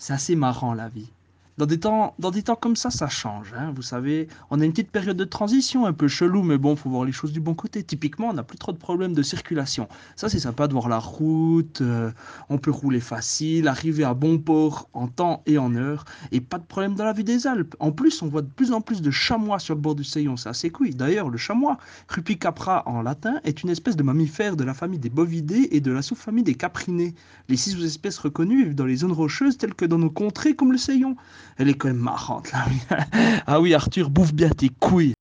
c'est assez marrant la vie. Dans des temps, comme ça, ça change. hein, vous savez, on a une petite période de transition un peu chelou, mais bon, faut voir les choses du bon côté. Typiquement, on n'a plus trop de problèmes de circulation. Ça, c'est sympa de voir la route. euh, on peut rouler facile, arriver à bon port en temps et en heure, et pas de problème dans la vue des Alpes. En plus, on voit de plus en plus de chamois sur le bord du Seillon. C'est assez cool. D'ailleurs, le chamois, Crupicapra en latin, est une espèce de mammifère de la famille des bovidés et de la sous-famille des caprinés. Les six sous-espèces reconnues vivent dans les zones rocheuses telles que dans nos contrées comme le Seillon. Elle est quand même marrante là. ah oui, Arthur, bouffe bien tes couilles.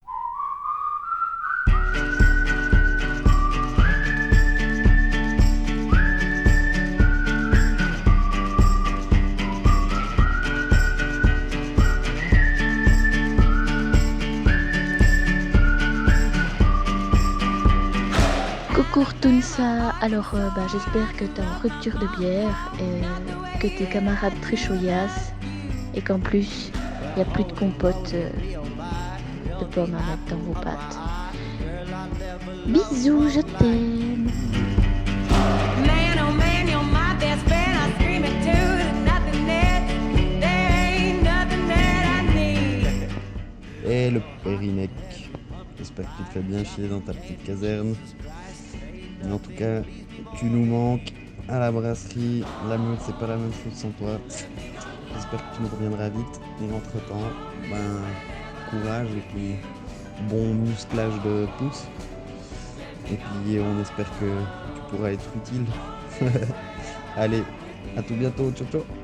Coucou Tunsa, alors euh, bah, j'espère que t'es en rupture de bière, et que tes camarades très chouillasses et qu'en plus il n'y a plus de compote euh, de pommes à mettre dans vos pâtes. Bisous, je t'aime. Oh. Et le périnec. J'espère que tu te fais bien chier dans ta petite caserne. Mais en tout cas, tu nous manques à la brasserie. La meute, c'est pas la même chose sans toi. J'espère que tu nous reviendras vite. Et entre temps, ben, courage et puis bon musclage de pouce. Et puis on espère que tu pourras être utile. Allez, à tout bientôt. Ciao, ciao.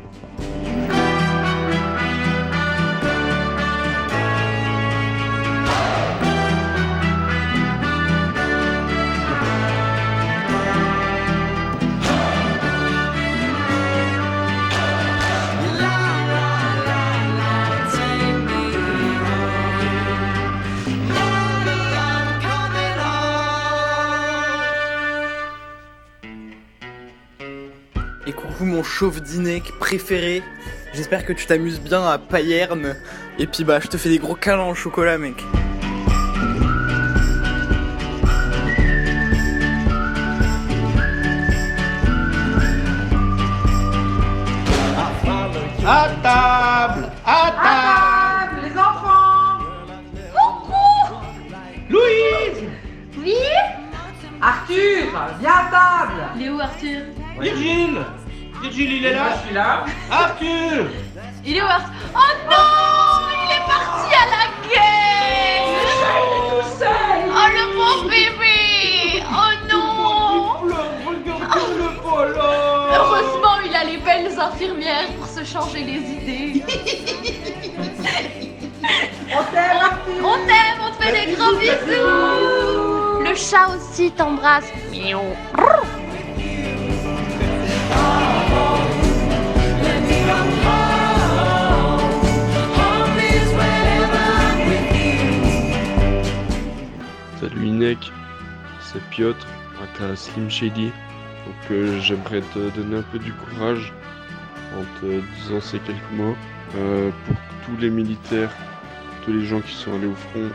Et coucou mon chauve dinec préféré. J'espère que tu t'amuses bien à Payerne. Et puis bah je te fais des gros câlins au chocolat mec. À table À table les enfants. Louise. Oui. Arthur Viens à table. Il est où Arthur? Virgile Virgile, il est là Je suis là. Arthur Il est où Arthur. Oh non Il est parti à la guerre. Oh le pauvre bébé. Oh non. Regarde-le pas là Heureusement, il a les belles infirmières pour se changer les idées. On t'aime Arthur. On t'aime, on te fait des gros bisous. Le chat aussi t'embrasse. Miaou. Piotr, aka Slim Shady. Donc euh, j'aimerais te donner un peu du courage en te disant ces quelques mots. Euh, pour tous les militaires, tous les gens qui sont allés au front,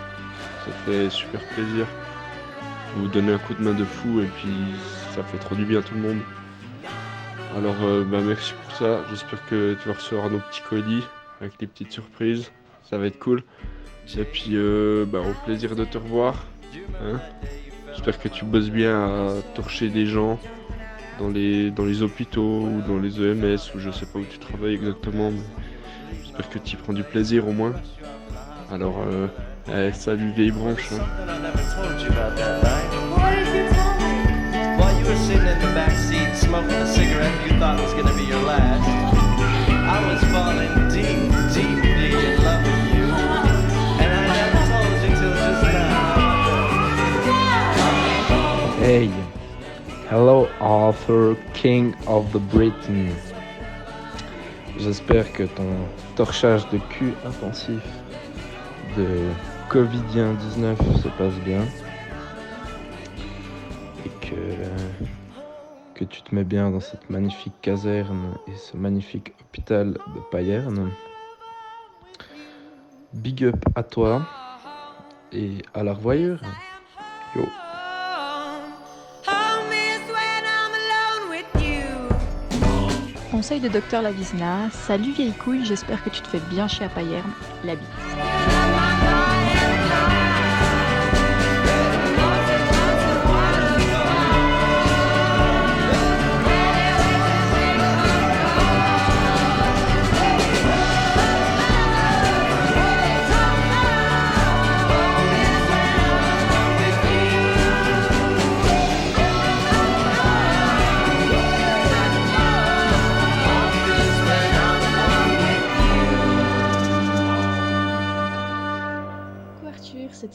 ça fait super plaisir. Vous donnez un coup de main de fou et puis ça fait trop du bien à tout le monde. Alors euh, bah, merci pour ça, j'espère que tu vas recevoir nos petits colis avec les petites surprises, ça va être cool. Et puis bah, au plaisir de te revoir. Hein? J'espère que tu bosses bien à torcher des gens dans les, dans les hôpitaux ou dans les EMS ou je sais pas où tu travailles exactement. J'espère que tu prends du plaisir au moins. Alors, euh, eh, salut vieille branche. hein. Hello Arthur, King of the Britain. J'espère que ton torchage de cul intensif de Covidien-19 se passe bien et que, que tu te mets bien dans cette magnifique caserne et ce magnifique hôpital de Payerne. Big up à toi et à la revoyure. Yo. Conseils de Docteur Lavisna. Salut vieille couille, j'espère que tu te fais bien chier à. La bite.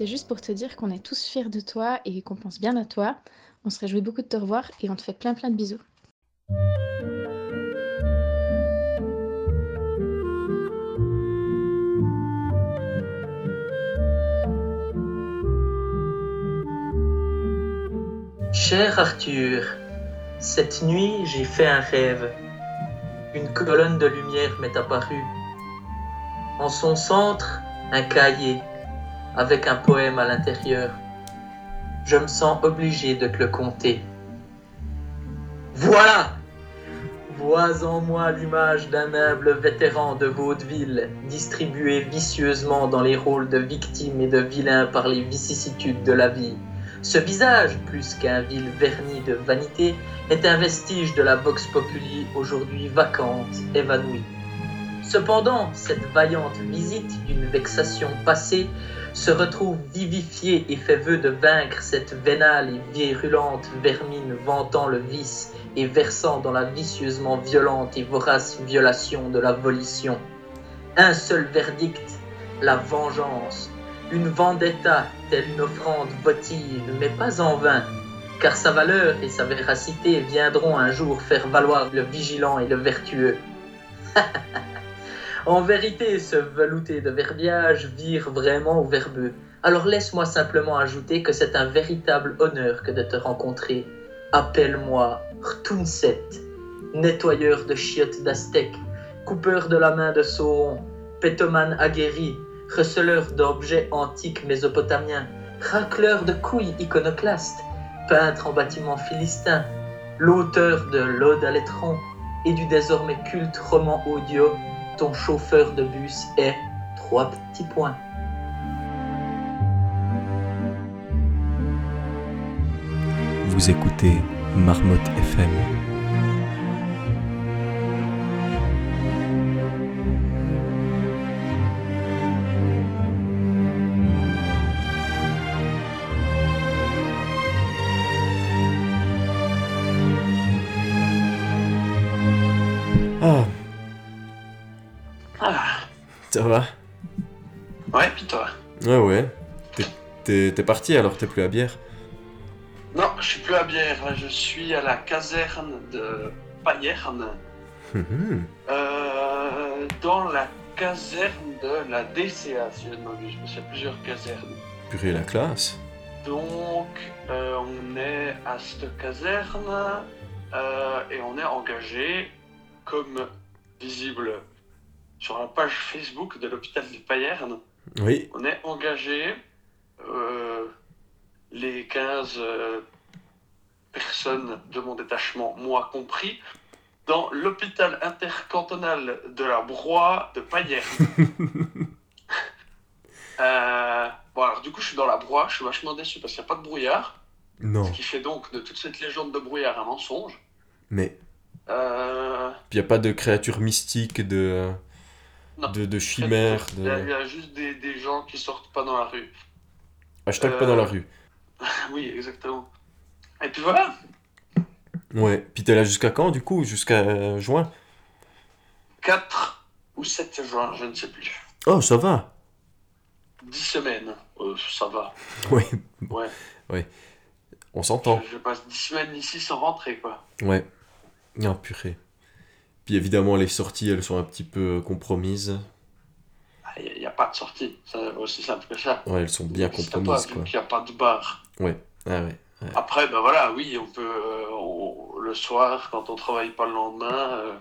Juste pour te dire qu'on est tous fiers de toi et qu'on pense bien à toi. On se réjouit beaucoup de te revoir et on te fait plein plein de bisous. Cher Arthur, cette nuit j'ai fait un rêve. Une colonne de lumière m'est apparue. En son centre, un cahier avec un poème à l'intérieur. Je me sens obligé de te le conter. Voilà Vois en moi l'image d'un humble vétéran de vaudeville, distribué vicieusement dans les rôles de victime et de vilain par les vicissitudes de la vie. Ce visage, plus qu'un vil vernis de vanité, est un vestige de la vox populi aujourd'hui vacante, évanouie. Cependant, cette vaillante visite d'une vexation passée se retrouve vivifiée et fait vœu de vaincre cette vénale et virulente vermine vantant le vice et versant dans la vicieusement violente et vorace violation de la volition. Un seul verdict, la vengeance, une vendetta telle une offrande votive, mais pas en vain, car sa valeur et sa véracité viendront un jour faire valoir le vigilant et le vertueux. En vérité, ce velouté de verbiage vire vraiment au verbeux. Alors laisse-moi simplement ajouter que c'est un véritable honneur que de te rencontrer. Appelle-moi Rtunset, nettoyeur de chiottes d'Aztèques, coupeur de la main de Sauron, pétomane aguerri, receleur d'objets antiques mésopotamiens, racleur de couilles iconoclastes, peintre en bâtiments philistins, l'auteur de l'Ode à l'étron et du désormais culte roman audio ton chauffeur de bus est trois petits points. Vous écoutez Marmotte FM. Toi Ouais, ouais. T'es- parti alors, t'es plus à bière Non, je suis plus à Bière, là, je suis à la caserne de Payerne, Mhm. euh, dans la caserne de la DCA, si je ne m'abuse, parce qu'il y a plusieurs casernes. Purée, la classe. Donc, euh, on est à cette caserne euh, et on est engagé, comme visible sur la page Facebook de l'hôpital de Payerne, Oui. on est engagé, euh, les 15 euh, personnes de mon détachement, moi compris, dans l'hôpital intercantonal de la Broye de Payerne. Euh, bon, alors du coup, je suis dans la Broye, je suis vachement déçu parce qu'il n'y a pas de brouillard. Non. Ce qui fait donc de toute cette légende de brouillard un mensonge. Mais. Euh, Puis y a pas de créatures mystiques, de. De, de chimères, Il y, a- y juste des, des gens qui sortent pas dans la rue. Hashtag pas Euh, dans la rue. oui, exactement. Et puis voilà, Ouais. Puis t'es là jusqu'à quand du coup? Jusqu'à euh, juin? 4 ou 7 juin, je ne sais plus. Oh, ça va 10 semaines, euh, ça va. Ouais. Ouais. Ouais. On s'entend. Je, je passe 10 semaines ici sans rentrer, quoi. Ouais. Non, purée. Puis évidemment, les sorties, elles sont un petit peu compromises. Il n'y a, pas de sortie, c'est aussi simple que ça. Ouais, elles sont bien compromises, pas, quoi. donc il n'y a pas de bar. Ouais. Ah ouais. ouais. Après, ben voilà, oui, on peut, euh, on- le soir, quand on travaille pas le lendemain, euh,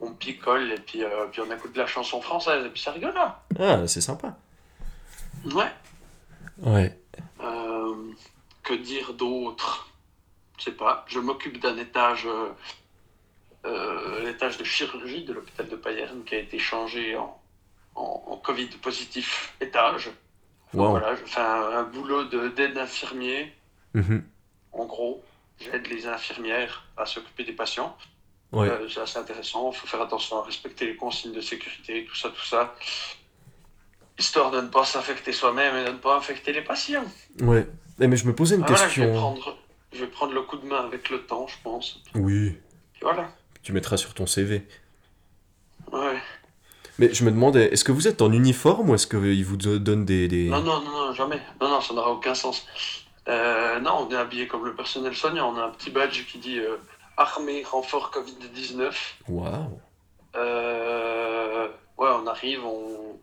on picole et puis, euh, puis on écoute de la chanson française et puis ça rigole là. Ah, c'est sympa. Ouais. Ouais. Euh, que dire d'autre? Je sais pas. Je m'occupe d'un étage euh, l'étage de chirurgie de l'hôpital de Payerne qui a été changé en, en, en Covid positif étage. Donc. Voilà, je fais un, un boulot de- d'aide infirmier. Mhm. En gros, j'aide les infirmières à s'occuper des patients. Ouais. Euh, c'est assez intéressant. Il faut faire attention à respecter les consignes de sécurité, tout ça, tout ça. Histoire de ne pas s'infecter soi-même et de ne pas infecter les patients. Ouais. Eh, mais je me posais une Ah, voilà, je, vais question. prendre, je vais prendre le coup de main avec le temps, je pense. Oui. Puis voilà. Tu mettras sur ton CV. Ouais. Mais je me demandais, est-ce que vous êtes en uniforme ou est-ce qu'ils vous do- donnent des... des... Non, non, non, non, jamais. Non, non, ça n'aura aucun sens. Euh, non, on est habillé comme le personnel soignant. On a un petit badge qui dit euh, Armée renfort Covid-19. Waouh. Euh, ouais, on arrive, on,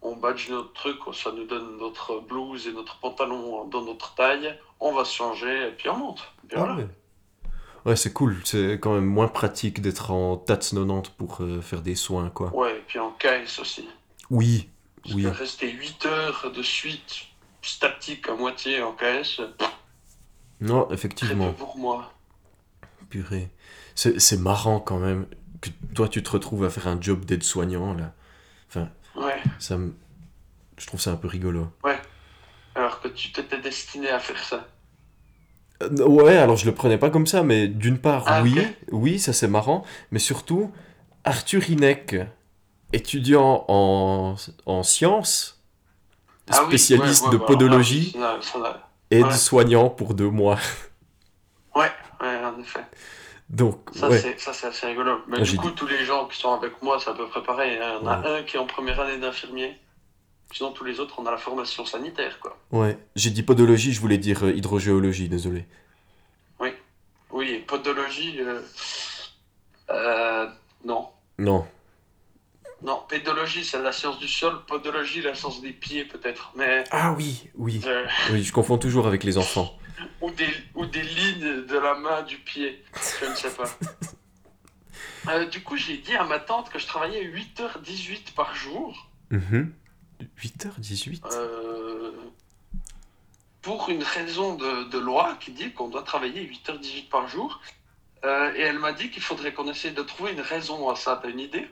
on badge notre truc, ça nous donne notre blouse et notre pantalon dans notre taille. On va se changer et puis on monte. Et puis Ah voilà. ouais. Ouais, c'est cool. C'est quand même moins pratique d'être en TATS 90 pour euh, faire des soins, quoi. Ouais, et puis en KS aussi. Oui, Parce oui. rester 8 heures de suite statique à moitié en KS, Non, très effectivement. peu pour moi. Purée. C'est c'est marrant quand même que toi tu te retrouves à faire un job d'aide-soignant là. Enfin, Ouais, ça me... Je trouve ça un peu rigolo. ouais. Alors que tu t'étais destiné à faire ça. Euh, ouais, alors je le prenais pas comme ça, mais d'une part, Ah, oui, oui, ça c'est marrant, mais surtout, Arthur Hinek, étudiant en, en sciences, Ah oui, spécialiste ouais, ouais, de podologie, n'a- aide-soignant pour deux mois. Ouais, ouais, en effet. Donc, Ça, ouais. c'est, ça, c'est assez rigolo. Mais Ah, du coup, tous les gens qui sont avec moi, c'est à peu près pareil. hein. Il y en a Ouais. un qui est en première année d'infirmier. Sinon, tous les autres, on a la formation sanitaire, quoi. Ouais, j'ai dit podologie, je voulais dire euh, hydrogéologie, désolé. Oui. Oui, et podologie, euh... euh, non. Non. Non, pédologie, c'est la science du sol. Podologie, la science des pieds, peut-être. Mais... Ah oui, oui. Euh, Oui, je confonds toujours avec les enfants. ou, des, ou des lignes de la main du pied. Je ne sais pas. Du coup, j'ai dit à ma tante que je travaillais 8h18 par jour. Mhm. 8h18 Euh, pour une raison de, de loi qui dit qu'on doit travailler 8h18 par jour. Euh, et elle m'a dit qu'il faudrait qu'on essaye de trouver une raison à ça. T'as une idée?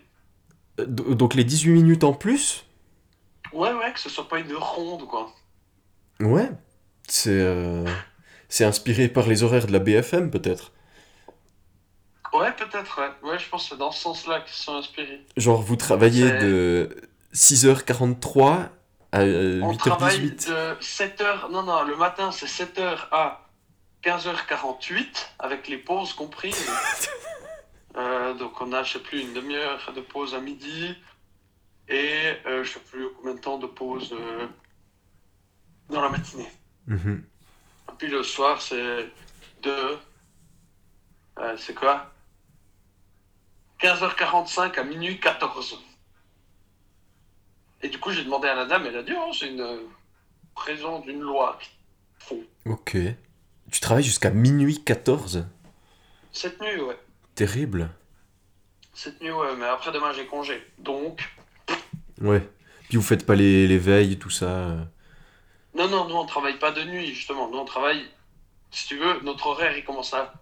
Euh, do- Donc les 18 minutes en plus? Ouais, ouais, que ce soit pas une ronde, quoi. Ouais. C'est c'est inspiré par les horaires de la BFM peut-être. Ouais, peut-être, ouais. Ouais, je pense que c'est dans ce sens-là qu'ils sont inspirés. Genre vous travaillez de 6h43 à euh, On travaille 8h18. de 7h... Non, non, le matin, c'est 7h à 15h48, avec les pauses comprises. Euh, donc on a, je sais plus, une demi-heure de pause à midi, et euh, je sais plus combien de temps de pause euh, dans la matinée. Mhm. Et puis le soir, c'est de... euh, c'est quoi? 15h45 à minuit 14. Et du coup, j'ai demandé à la dame, elle a dit, oh, c'est une euh, raison d'une loi. Ok. Tu travailles jusqu'à minuit 14 Cette nuit, ouais. Terrible. Cette nuit, ouais, mais après demain, j'ai congé. Donc, Ouais. Puis vous faites pas les, les veilles, tout ça. euh. non, non, nous, on travaille pas de nuit, justement. Nous, on travaille, si tu veux, notre horaire, il commence à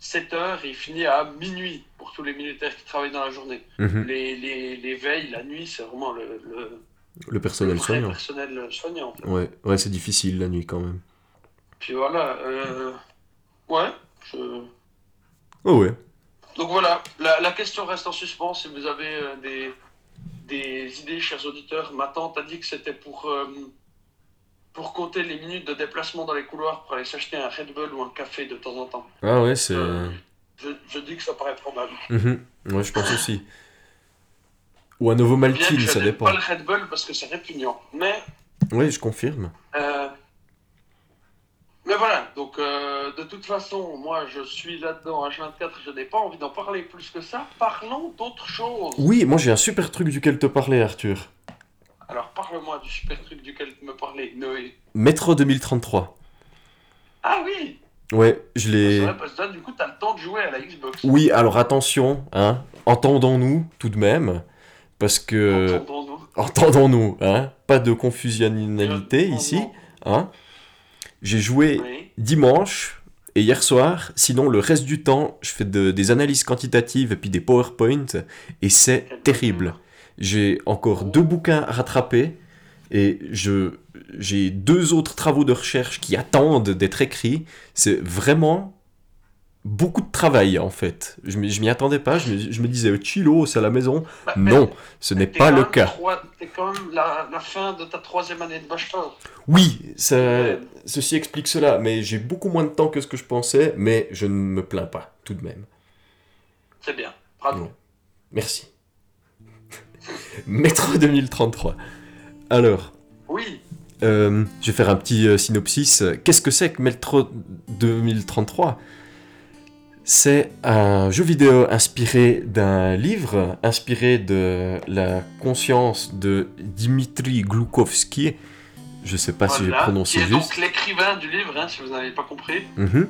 7h et il finit à minuit pour tous les militaires qui travaillent dans la journée. Mhm. les, les, les veilles, la nuit, c'est vraiment le, le, Le personnel le soignant. personnel soignant. en fait. Ouais, ouais, c'est difficile la nuit quand même. Puis voilà, euh, ouais, je... Oh ouais. Donc voilà, la, la question reste en suspens. Si vous avez euh, des, des idées, chers auditeurs, ma tante a dit que c'était pour, euh, pour compter les minutes de déplacement dans les couloirs pour aller s'acheter un Red Bull ou un café de temps en temps. Ah ouais, c'est... Je, je dis que ça paraît probable. Ouais, je pense aussi. Ou un Novomaltine, je ça dépend. pas le Red Bull parce que c'est répugnant. Mais, Oui, je confirme. euh, mais voilà, donc euh, de toute façon, moi je suis là-dedans H24, je n'ai pas envie d'en parler plus que ça. Parlons d'autre chose. Oui, moi j'ai un super truc duquel te parler, Arthur. Alors parle-moi du super truc duquel me parlais, Noé. Metro 2033. Ah oui Ouais, je C'est l'ai... là, du coup, t'as le temps de jouer à la Xbox. Oui, alors attention, hein, entendons-nous tout de même, parce que... Entendons-nous. Entendons-nous, hein, pas de confusionnalité ici, hein. J'ai joué Oui. dimanche Et hier soir, sinon le reste du temps, je fais de- des analyses quantitatives et puis des PowerPoint et c'est terrible. J'ai encore deux bouquins à rattraper et je j'ai deux autres travaux de recherche qui attendent d'être écrits. C'est vraiment beaucoup de travail en fait. Je je m'y attendais pas, je me, je me disais chilo, c'est à la maison. Bah, Non, ce n'est pas le cas. T'es quand même la, la fin de ta troisième année de bachelor. Oui, ça, ceci explique cela, mais j'ai beaucoup moins de temps que ce que je pensais, mais je ne me plains pas, tout de même. C'est bien. Bravo. Merci. Métro 2033. Alors, Oui. euh, je vais faire un petit euh, synopsis. Qu'est-ce que c'est que Métro 2033 C'est un jeu vidéo inspiré d'un livre, inspiré de la conscience de Dimitri Gloukovski. Je sais pas si j'ai prononcé qui est juste. donc l'écrivain du livre, hein, si vous n'avez pas compris. Mhm.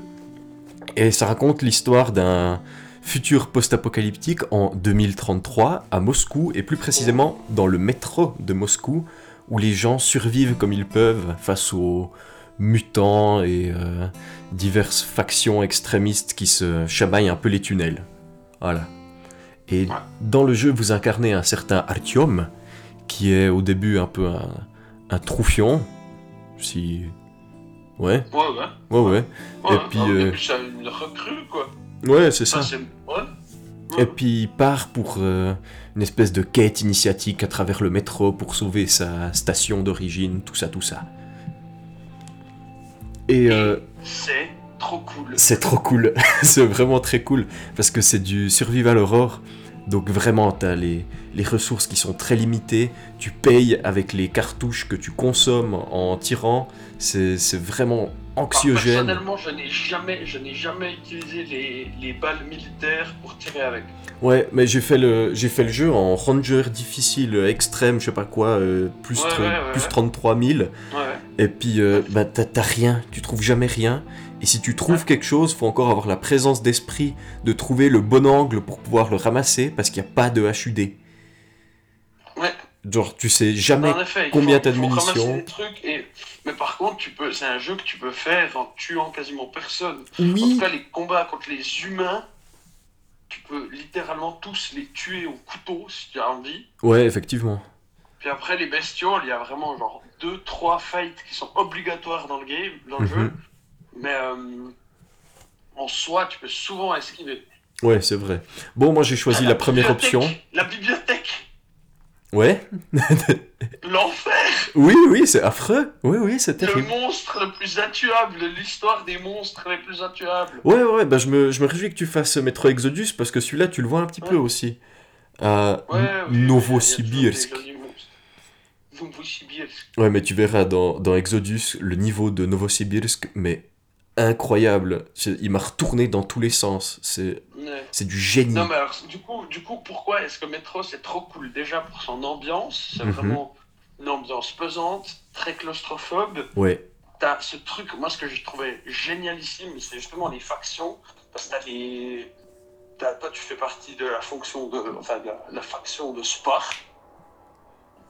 Et ça raconte l'histoire d'un futur post-apocalyptique en 2033 à Moscou, et plus précisément dans le métro de Moscou, où les gens survivent comme ils peuvent face aux mutants et euh, diverses factions extrémistes qui se chamaillent un peu les tunnels. Voilà. Et dans le jeu, vous incarnez un certain Artyom, qui est au début un peu un, un troufion, si... Ouais. Ouais, ouais. Ouais, ouais. Ouais, et puis, euh, début, c'est une recrue, quoi. ouais, c'est ça. Enfin, ouais. Et puis il part pour euh, une espèce de quête initiatique à travers le métro pour sauver sa station d'origine, tout ça, tout ça. Et euh, C'est trop cool. c'est trop cool, c'est vraiment très cool, parce que c'est du survival horror, donc vraiment t'as les, les ressources qui sont très limitées, tu payes avec les cartouches que tu consommes en tirant, c'est vraiment anxiogène. Personnellement, je n'ai jamais, je jamais utilisé les, les balles militaires pour tirer avec. Ouais, mais j'ai fait le fait le jeu en ranger difficile extrême, je sais pas quoi, euh, plus, Ouais, ouais, ouais, plus ouais. 33 000. Ouais. Et puis euh, bah t'as rien, tu trouves jamais rien. Et si tu trouves quelque chose, faut encore avoir la présence d'esprit de trouver le bon angle pour pouvoir le ramasser parce qu'il n'y a pas de HUD. Ouais. Genre tu sais jamais En effet, il combien t'as de munitions. des trucs et... Mais par contre, tu peux... c'est un jeu que tu peux faire en tuant quasiment personne. Oui. En tout cas, les combats contre les humains, tu peux littéralement tous les tuer au couteau si tu as envie. Ouais, effectivement. Puis après, les bestioles, il y a vraiment genre 2-3 fights qui sont obligatoires dans le game, dans le Mhm. jeu. Mais euh, en soi, tu peux souvent esquiver. Ouais, c'est vrai. Bon, moi j'ai choisi la première option. La bibliothèque Ouais. L'enfer oui, oui, c'est affreux. Oui, oui, c'est Le terrible. monstre le plus intuable, l'histoire des monstres les plus intuables. Ouais, ouais, bah je me, je me réjouis que tu fasses Metro Exodus parce que celui-là, tu le vois un petit peu aussi. À Ouais, oui, Novosibirsk. Novosibirsk. Ouais, mais tu verras dans, dans Exodus le niveau de Novosibirsk, mais incroyable. Il m'a retourné dans tous les sens. C'est Ouais. du génie. Non mais alors, du coup, du coup pourquoi est-ce que Metro c'est trop cool? Déjà pour son ambiance, c'est Mhm. vraiment une ambiance pesante, très claustrophobe. Ouais. T'as ce truc, moi ce que j'ai trouvé génialissime, c'est justement les factions, parce que t'as les... toi tu fais partie de la fonction de... Enfin, de la, la faction de Spar.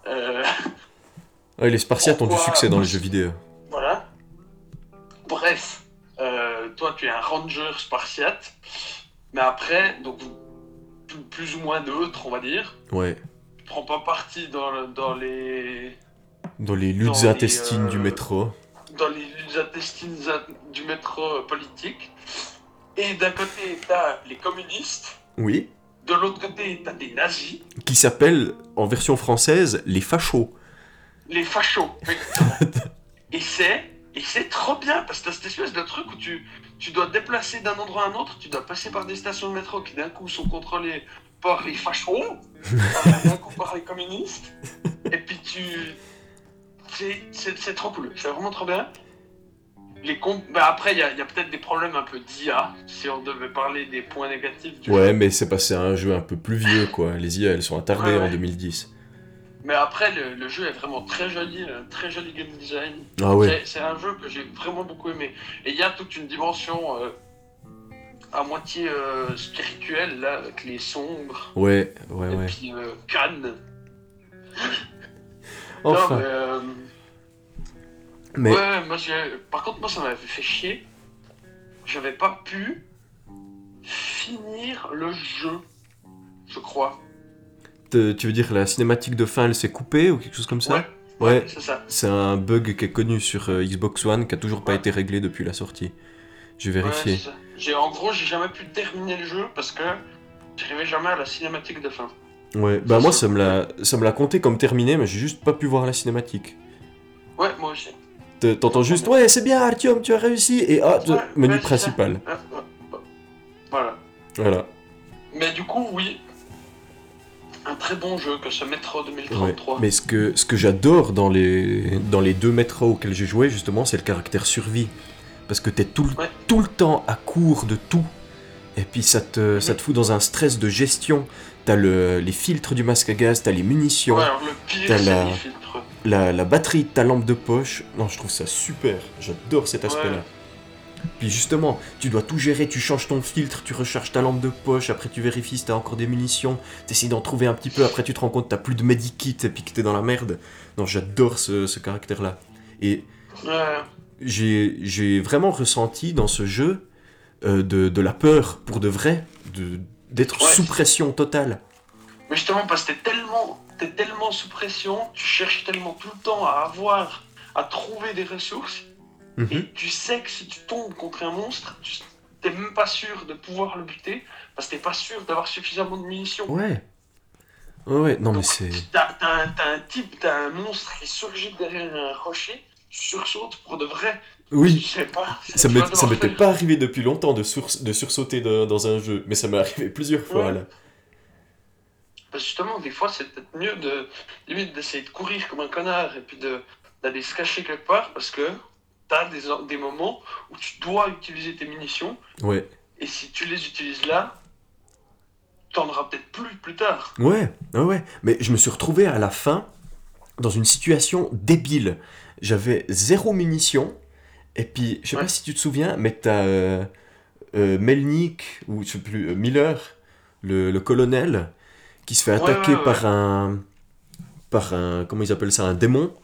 Euh, Ouais, les Spartiates ont du succès dans les jeux vidéo. Voilà. Bref, euh, toi tu es un ranger spartiate, mais après, donc plus, ou moins neutre, on va dire. Ouais. Tu prends pas parti dans, le- dans les Dans les Dans luttes les, intestines du euh, métro. dans les luttes intestines du métro euh, politique. Et d'un côté, t'as les communistes, Oui. de l'autre côté, t'as des nazis, Qui s'appelle, en version française, les fachos. les fachos. et c'est et c'est trop bien parce que t'as cette espèce de truc où tu tu dois te déplacer d'un endroit à un autre, tu dois passer par des stations de métro qui d'un coup sont contrôlées par les fachos, d'un coup par les communistes, et puis tu c'est trop cool, c'est vraiment trop bien. Les comptes, bah après il y a, a peut-être des problèmes un peu d'IA si on devait parler des points négatifs du Ouais, jeu. mais c'est passé à un jeu un peu plus vieux, quoi. Les IA, elles sont attardées Ouais, en ouais. 2010. Mais après, le, le jeu est vraiment très joli, un très joli game design. Ah ouais. C'est- un jeu que j'ai vraiment beaucoup aimé. Et il y a toute une dimension euh, à moitié euh, spirituelle, là, avec les sombres. Ouais, ouais, et ouais. puis euh, Cannes. Enfin. Non, mais, euh, Mais- Ouais, moi, par contre, moi, ça m'avait fait chier. j'avais pas pu finir le jeu, je crois. Tu veux dire la cinématique de fin elle s'est coupée ou quelque chose comme ça Ouais, Ouais, c'est ça. c'est un bug qui est connu sur euh, Xbox One qui a toujours pas été réglé depuis la sortie. C'est ça. J'ai en gros, j'ai jamais pu terminer le jeu parce que j'arrivais jamais à la cinématique de fin. Ouais, bah moi ça me l'a ça me l'a compté comme terminé mais j'ai juste pas pu voir la cinématique. Ouais, moi aussi. Te- T'entends juste ouais c'est bien Artyom tu as réussi et ah menu principal. Ouais, ouais. Voilà. Voilà. Mais du coup, oui. Un très bon jeu que ce Metro Ouais. 2033. Mais ce que, ce que j'adore dans les, dans les deux métros auxquels j'ai joué, justement, c'est le caractère survie. Parce que t'es tout, le- tout le temps à court de tout. Et puis ça te, ça te fout dans un stress de gestion. T'as le, les filtres du masque à gaz, t'as les munitions, Ouais, le t'as la, la, la batterie de ta lampe de poche. Non, je trouve ça super. J'adore cet aspect-là. Puis justement, tu dois tout gérer, tu changes ton filtre, tu recharges ta lampe de poche, après tu vérifies si t'as encore des munitions, t'essayes d'en trouver un petit peu, après tu te rends compte que t'as plus de medikit et puis que t'es dans la merde. Non, j'adore ce, ce caractère-là. Et Ouais. j'ai vraiment ressenti dans ce jeu euh, de, de la peur pour de vrai, de- d'être Ouais. sous pression totale. Mais justement, parce que t'es tellement, t'es tellement sous pression, tu cherches tellement tout le temps à avoir, à trouver des ressources, et tu sais que si tu tombes contre un monstre, tu t'es même pas sûr de pouvoir le buter, parce que t'es pas sûr d'avoir suffisamment de munitions. Ouais. Ouais, ouais, non mais c'est... T'as t'as un, t'as un type, t'as un monstre qui surgit derrière un rocher, tu sursautes pour de vrai. Oui. Je sais pas. Ça m'est- m'était pas arrivé depuis longtemps de, sursauter dans, dans un jeu, mais ça m'est arrivé plusieurs fois Ouais. là. Parce que justement, des fois, c'est peut-être mieux de limite d'essayer de courir comme un connard et puis de d'aller se cacher quelque part parce que t'as des, des moments où tu dois utiliser tes munitions Ouais. et si tu les utilises là, t'en auras peut-être plus plus tard. Ouais, ouais, ouais. Mais je me suis retrouvé à la fin dans une situation débile. J'avais zéro munition. Et puis, je sais pas si tu te souviens, mais t'as euh, euh, Melnik, ou je sais plus, euh, Miller, le, le colonel, qui se fait attaquer ouais, ouais. par un. par un. comment ils appellent ça Un démon.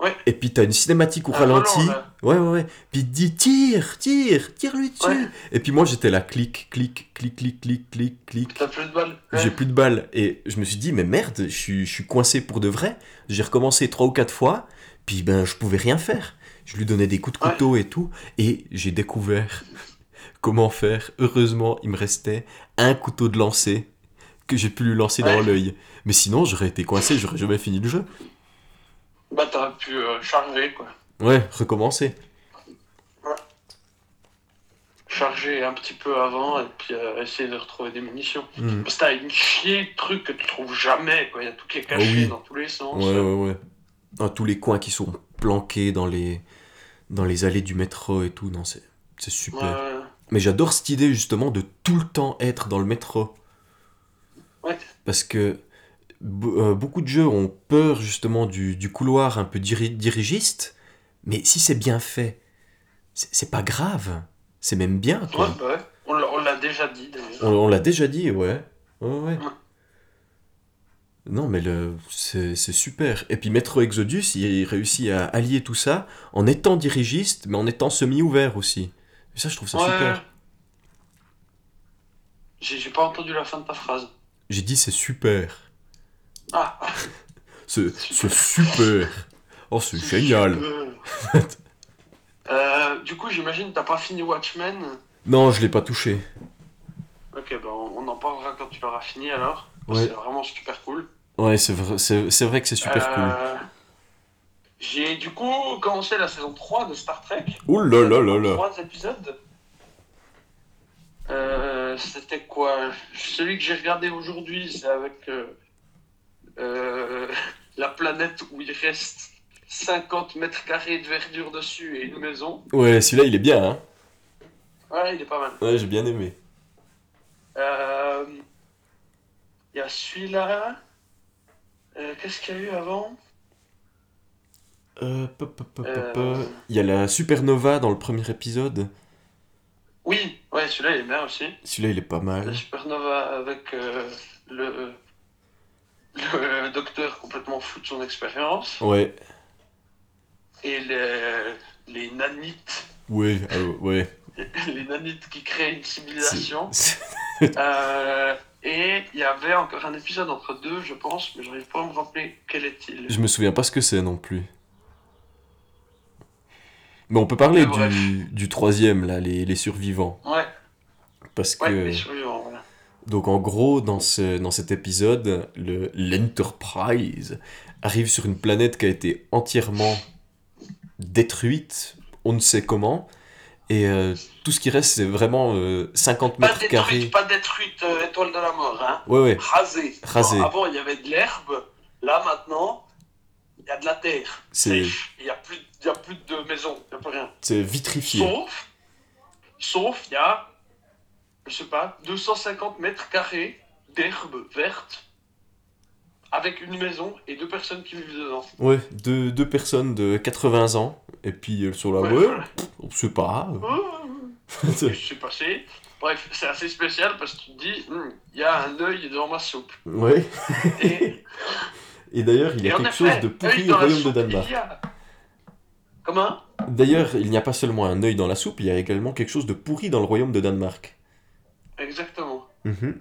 Ouais. Et puis t'as une cinématique au Un ralenti. ouais, ouais, ouais. Puis il dit tire, tire, tire-lui dessus. Ouais. Et puis moi j'étais là, clic, clic, clic, clic, clic, clic, clic. T'as plus de balles. J'ai plus de balles. Et je me suis dit, mais merde, je suis, je suis coincé pour de vrai. J'ai recommencé trois ou quatre fois, puis ben je pouvais rien faire. Je lui donnais des coups de couteau et tout, et j'ai découvert comment faire. Heureusement, il me restait un couteau de lancer que j'ai pu lui lancer dans l'œil. Mais sinon, j'aurais été coincé, j'aurais jamais fini le jeu. Bah t'aurais pu euh, charger quoi. Ouais, recommencer. Charger un petit peu avant et puis euh, essayer de retrouver des munitions. Mhm. Parce que t'as une chier de trucs que tu trouves jamais quoi. Il y a tout qui est caché Ah oui. dans tous les sens. Ouais, ouais, ouais. Dans tous les coins qui sont planqués dans les, dans les allées du métro et tout, non, c'est c'est super. Ouais, ouais. Mais j'adore cette idée justement de tout le temps être dans le métro. Ouais. Parce que beaucoup de jeux ont peur justement du, du couloir un peu diri- dirigiste, mais si c'est bien fait, c'est pas grave. C'est même bien, Ouais, bah ouais. On l'a- déjà dit. On, on l'a déjà dit, ouais. Ouais, ouais. Non, mais le, c'est super. Et puis Metro Exodus, il réussit à allier tout ça en étant dirigiste, mais en étant semi-ouvert aussi. Et ça, je trouve ça super. J'ai pas entendu la fin de ta phrase. J'ai dit c'est super. Ah, C'est c'est super. Oh, c'est génial. Euh, du coup, j'imagine que t'as pas fini Watchmen. Non, je l'ai pas touché. Ok, bah on, en parlera quand tu l'auras fini alors. Ouais. C'est vraiment super cool. Ouais, c'est vrai, c'est vrai que c'est super cool. Euh, J'ai du coup commencé la saison 3 de Star Trek. Ouh là là là là. Trois épisodes. Euh, C'était quoi? Celui que j'ai regardé aujourd'hui, c'est avec euh, euh, la planète où il reste 50 mètres carrés de verdure dessus et une maison. Ouais, celui-là, il est bien, hein. Ouais, il est pas mal. Ouais, j'ai bien aimé. Euh, Il y a celui-là. Euh, Qu'est-ce qu'il y a eu avant? Euh, Euh. Il y a la supernova dans le premier épisode. Oui, ouais, celui-là il est bien aussi. Celui-là, il est pas mal. La supernova avec euh, le, le docteur complètement fou de son expérience. Ouais, Et les, les nanites. ouais, euh, ouais. les nanites qui créent une civilisation. Euh, et il y avait encore un épisode entre deux, je pense, mais j'arrive pas à me rappeler quel est-il. Je me souviens pas ce que c'est non plus. Mais on peut parler du, du troisième, là, les, les survivants. Ouais, Parce que. ouais, les survivants, voilà. Donc en gros, dans, ce, dans cet épisode, le l'Enterprise arrive sur une planète qui a été entièrement détruite, on ne sait comment, et euh, tout ce qui reste, c'est vraiment euh, 50 Pas mètres carrés. détruite, pas détruite, euh, étoile de la mort, hein. Ouais, ouais. Rasée. Rasée. Bon, avant, il y avait de l'herbe. Là, maintenant, il y a de la terre. C'est Il n'y a, plus- y a plus de maison, il n'y a plus rien. c'est vitrifié. Sauf, sauf, il y a, je sais pas, 250 mètres carrés d'herbe verte avec une maison et deux personnes qui vivent dedans. Ouais, deux, deux personnes de 80 ans, et puis elles sont là, Ouais, ouais, on sait pas. Qu'est-ce qui s'est passé Bref, c'est assez spécial parce que tu te dis, Hmm, il y a un œil dans ma soupe. Ouais. Et, Et d'ailleurs, il y a quelque effet, chose de pourri au dans la royaume de Danemark. a- Comment? D'ailleurs, il n'y a pas seulement un œil dans la soupe, il y a également quelque chose de pourri dans le royaume de Danemark. Exactement. Mhm.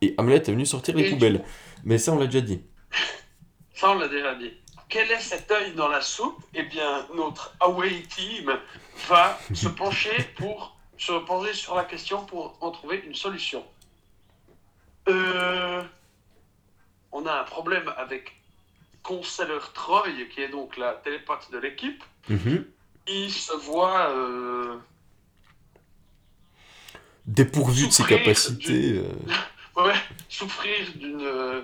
Et Hamlet est venu sortir les Et- poubelles. Mais ça, on l'a déjà dit. Ça, on l'a déjà dit. Quel est cet œil dans la soupe? Eh bien, notre Away Team va se pencher pour se pencher sur la question pour en trouver une solution. Euh, on a un problème avec Conceller Troy, qui est donc la télépathe de l'équipe. Mhm. Il se voit euh, Dépourvu de ses capacités, euh, ouais, souffrir d'une euh,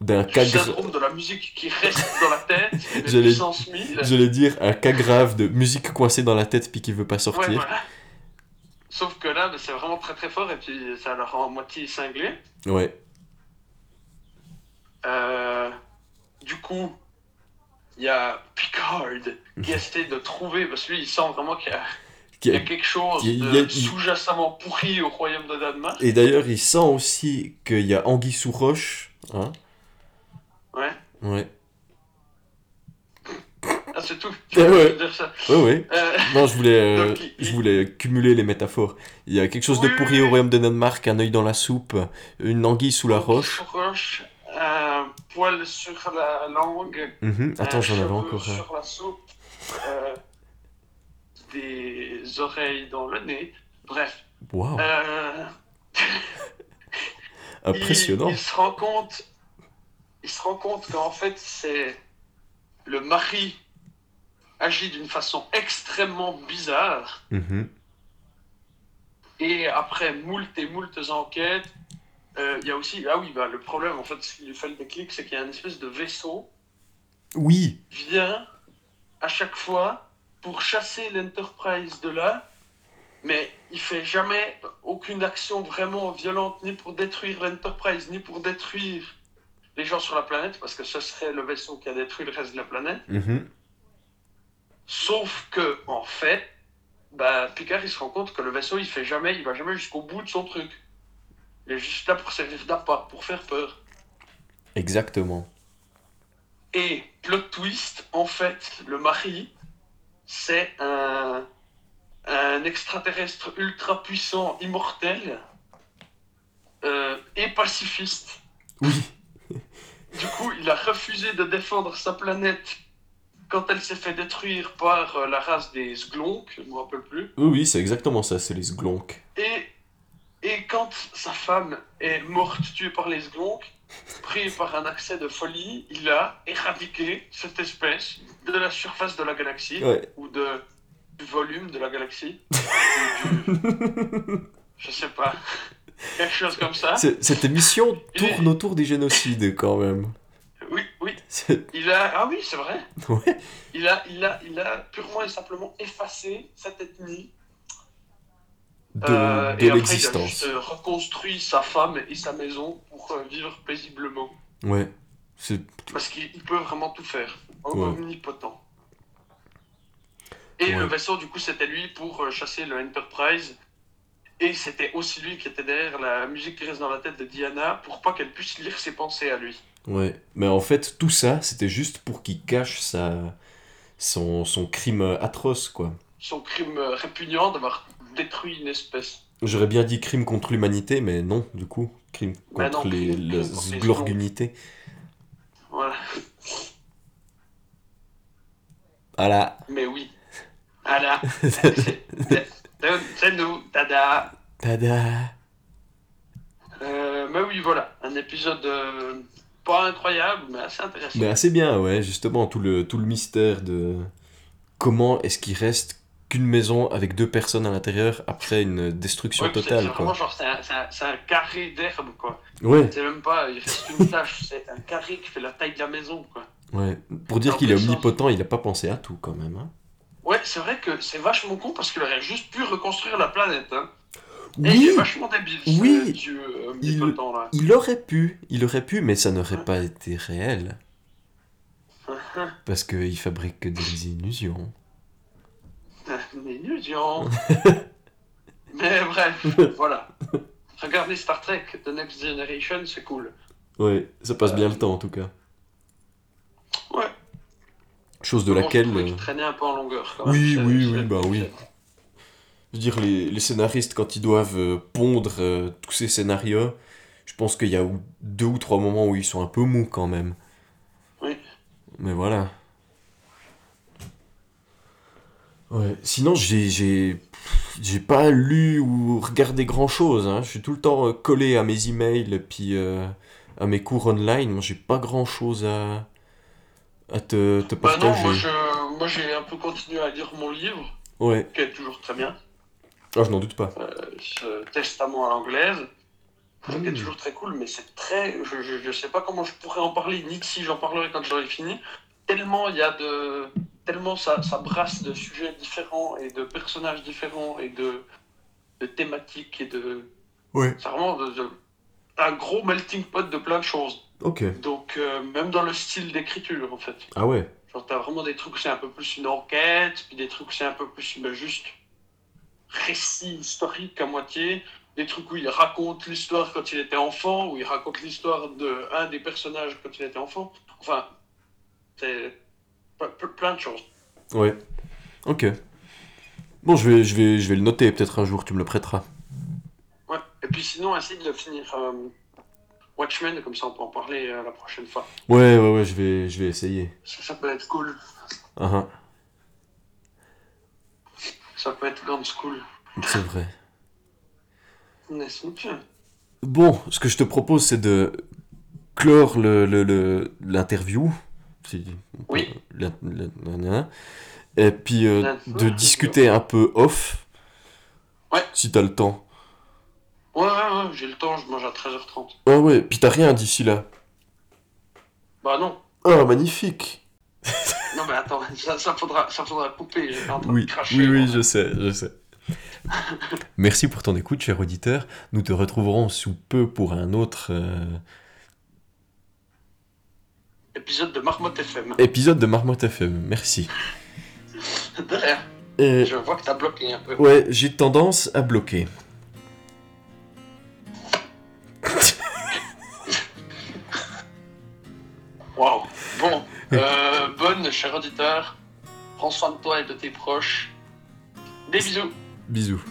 d'un du cas syndrome de la musique qui reste dans la tête, J'allais puissance 1000. j'allais dire un cas grave de musique coincée dans la tête puis qui veut pas Ouais, sortir. voilà. Sauf que là, c'est vraiment très très fort et puis ça la rend moitié cinglé. Ouais. Euh, du coup, il y a Picard qui essaie de trouver, parce que lui il sent vraiment qu'il y a, il y a quelque chose de a- sous-jacemment pourri au royaume de Danemark. Et d'ailleurs, il sent aussi qu'il y a Anguille sous roche. Hein Ouais, Ouais. ah, c'est tout. Ah ouais. Dire ça. Ouais, ouais. Euh, Non, je voulais, euh, donc, il- je voulais cumuler les métaphores. Il y a quelque chose de pourri oui, au royaume de Danemark, un œil dans la soupe, une anguille sous la roche. Sur roche, un poil sur la langue. Mhm. Attends, un j'en avais encore un. Sur la soupe. Des oreilles dans le nez. Bref. Waouh. Euh, Impressionnant. Il, il se rend compte, il se rend compte qu'en fait c'est le mari agit d'une façon extrêmement bizarre Mhm. et après moult et moult enquêtes, euh, il y a aussi ah oui bah le problème en fait ce qui lui fait le déclic c'est qu'il y a une espèce de vaisseau Oui. qui vient à chaque fois pour chasser l'Enterprise de là. Mais il fait jamais aucune action vraiment violente, ni pour détruire l'Enterprise, ni pour détruire les gens sur la planète, parce que ce serait le vaisseau qui a détruit le reste de la planète. Mhm. Sauf que, en fait, bah, Picard il se rend compte que le vaisseau il fait jamais, il va jamais jusqu'au bout de son truc. Il est juste là pour servir d'appât, pour faire peur. Exactement. Et plot twist, en fait, le mari, c'est un, un extraterrestre ultra puissant, immortel euh, et pacifiste. Oui. Du coup, il a refusé de défendre sa planète quand elle s'est fait détruire par euh, la race des Sglonks, je ne me rappelle plus. Oui, oui, c'est exactement ça, c'est les sglonks. Et, et quand sa femme est morte, tuée par les Sglonks, pris par un accès de folie, il a éradiqué cette espèce de la surface de la galaxie, Ouais. ou de, du volume de la galaxie, du- je sais pas, quelque chose comme ça. Cette émission est- tourne autour des génocides quand même. Oui, oui. Il a, ah oui, c'est vrai. Ouais. Il a, il a, il a purement et simplement effacé cette ethnie. De, Euh, de et après, il a l'existence. juste euh, reconstruit sa femme et sa maison pour euh, vivre paisiblement. Ouais. C'est Parce qu'il il peut vraiment tout faire. Ouais. Omnipotent. Et Ouais. le vaisseau, du coup, c'était lui pour euh, chasser le Enterprise. Et c'était aussi lui qui était derrière la musique qui reste dans la tête de Diana pour pas qu'elle puisse lire ses pensées à lui. Ouais, mais en fait, tout ça, c'était juste pour qu'il cache sa... son, son crime atroce, quoi. son crime euh, répugnant d'avoir détruit une espèce. J'aurais bien dit crime contre l'humanité, mais non, du coup. Crime Bah contre non, les, les les glorgunité. Voilà. Voilà. Mais oui. Voilà. C'est- c'est c'est nous, tada. Tada. Euh, mais oui, voilà. Un épisode euh, pas incroyable, mais assez intéressant. Mais assez bien, ouais, justement, tout le, tout le mystère de comment est-ce qu'il reste qu'une maison avec deux personnes à l'intérieur après une destruction Ouais, totale, c'est vraiment quoi. genre, c'est un, carré d'herbe, quoi. Ouais. C'est même pas, il reste une tâche, c'est un carré qui fait la taille de la maison, quoi. Ouais. Pour dire qu'il est omnipotent, il a pas pensé à tout, quand même. Hein. Ouais, c'est vrai que c'est vachement con parce qu'il aurait juste pu reconstruire la planète, hein. Et Oui. il est vachement débile, ce Oui. dieu euh, Il, omnipotent, là. il aurait pu, il aurait pu, mais ça n'aurait pas été réel. Parce qu'il fabrique que des illusions. Illusion. Mais bref, voilà. Regardez Star Trek, The Next Generation, c'est cool. Ouais, ça passe bien le temps, en tout cas. Ouais. Chose de Bon, laquelle... Je euh, traînait un peu en longueur, quand même. Oui, C'est- oui, oui, bah oui. Je veux dire, les, les scénaristes, quand ils doivent euh, pondre euh, tous ces scénarios, je pense qu'il y a deux ou trois moments où ils sont un peu mous quand même. Oui. Mais voilà. Ouais. Sinon, j'ai, j'ai, j'ai pas lu ou regardé grand chose. Hein. Je suis tout le temps euh, collé à mes emails et puis euh, à mes cours online. Moi, j'ai pas grand chose à, à te, te Bah partager. non, moi, j'ai un peu continué à lire mon livre, Ouais. qui est toujours très bien. Ah, je n'en doute pas. Euh, ce testament à l'anglaise, qui Mmh. est toujours très cool, mais c'est très. Je, je, je sais pas comment je pourrais en parler, ni que si j'en parlerai quand j'aurai fini. Tellement il y a de. Tellement ça, ça brasse de sujets différents et de personnages différents et de, de thématiques et de. Ouais. C'est vraiment de- de- un gros melting pot de plein de choses. Ok. Donc, euh, même dans le style d'écriture, en fait. Ah ouais. Genre, t'as vraiment des trucs où c'est un peu plus une enquête, puis des trucs où c'est un peu plus ben, juste récit historique à moitié, des trucs où il raconte l'histoire quand il était enfant, où il raconte l'histoire de un des personnages quand il était enfant. Enfin, plein de choses. Ouais. Ok. Bon, je vais, je vais, je vais le noter. Peut-être un jour tu me le prêteras. Ouais. Et puis sinon, essaye de finir euh, Watchmen, comme ça on peut en parler euh, la prochaine fois. Ouais, ouais, ouais, je vais, je vais essayer. Ça, ça peut être cool. Ah. Ça peut être ganz cool. C'est vrai. Bon, ce que je te propose, c'est de clore le, le, le- l'interview. Si- Oui. la- la- la- la- Et puis euh, de discuter un peu off. Ouais. Si t'as le temps. Ouais, ouais, ouais, j'ai le temps, je mange à 13h30. Ah ouais, puis t'as rien d'ici là. Bah non. Ah, magnifique. Non mais attends, ça, ça faudra, ça faudra couper. J'étais en train Oui, de cracher. oui, oui, moi. je sais, je sais. Merci pour ton écoute, cher auditeur. Nous te retrouverons sous peu pour un autre euh, Épisode de Marmotte FM. épisode de Marmotte FM. Merci. De rien. Et- Je vois que t'as bloqué un peu. Ouais, j'ai tendance à bloquer. Waouh. Bon, euh, bonne, cher auditeur. Prends soin de toi et de tes proches. Des bisous. Bisous.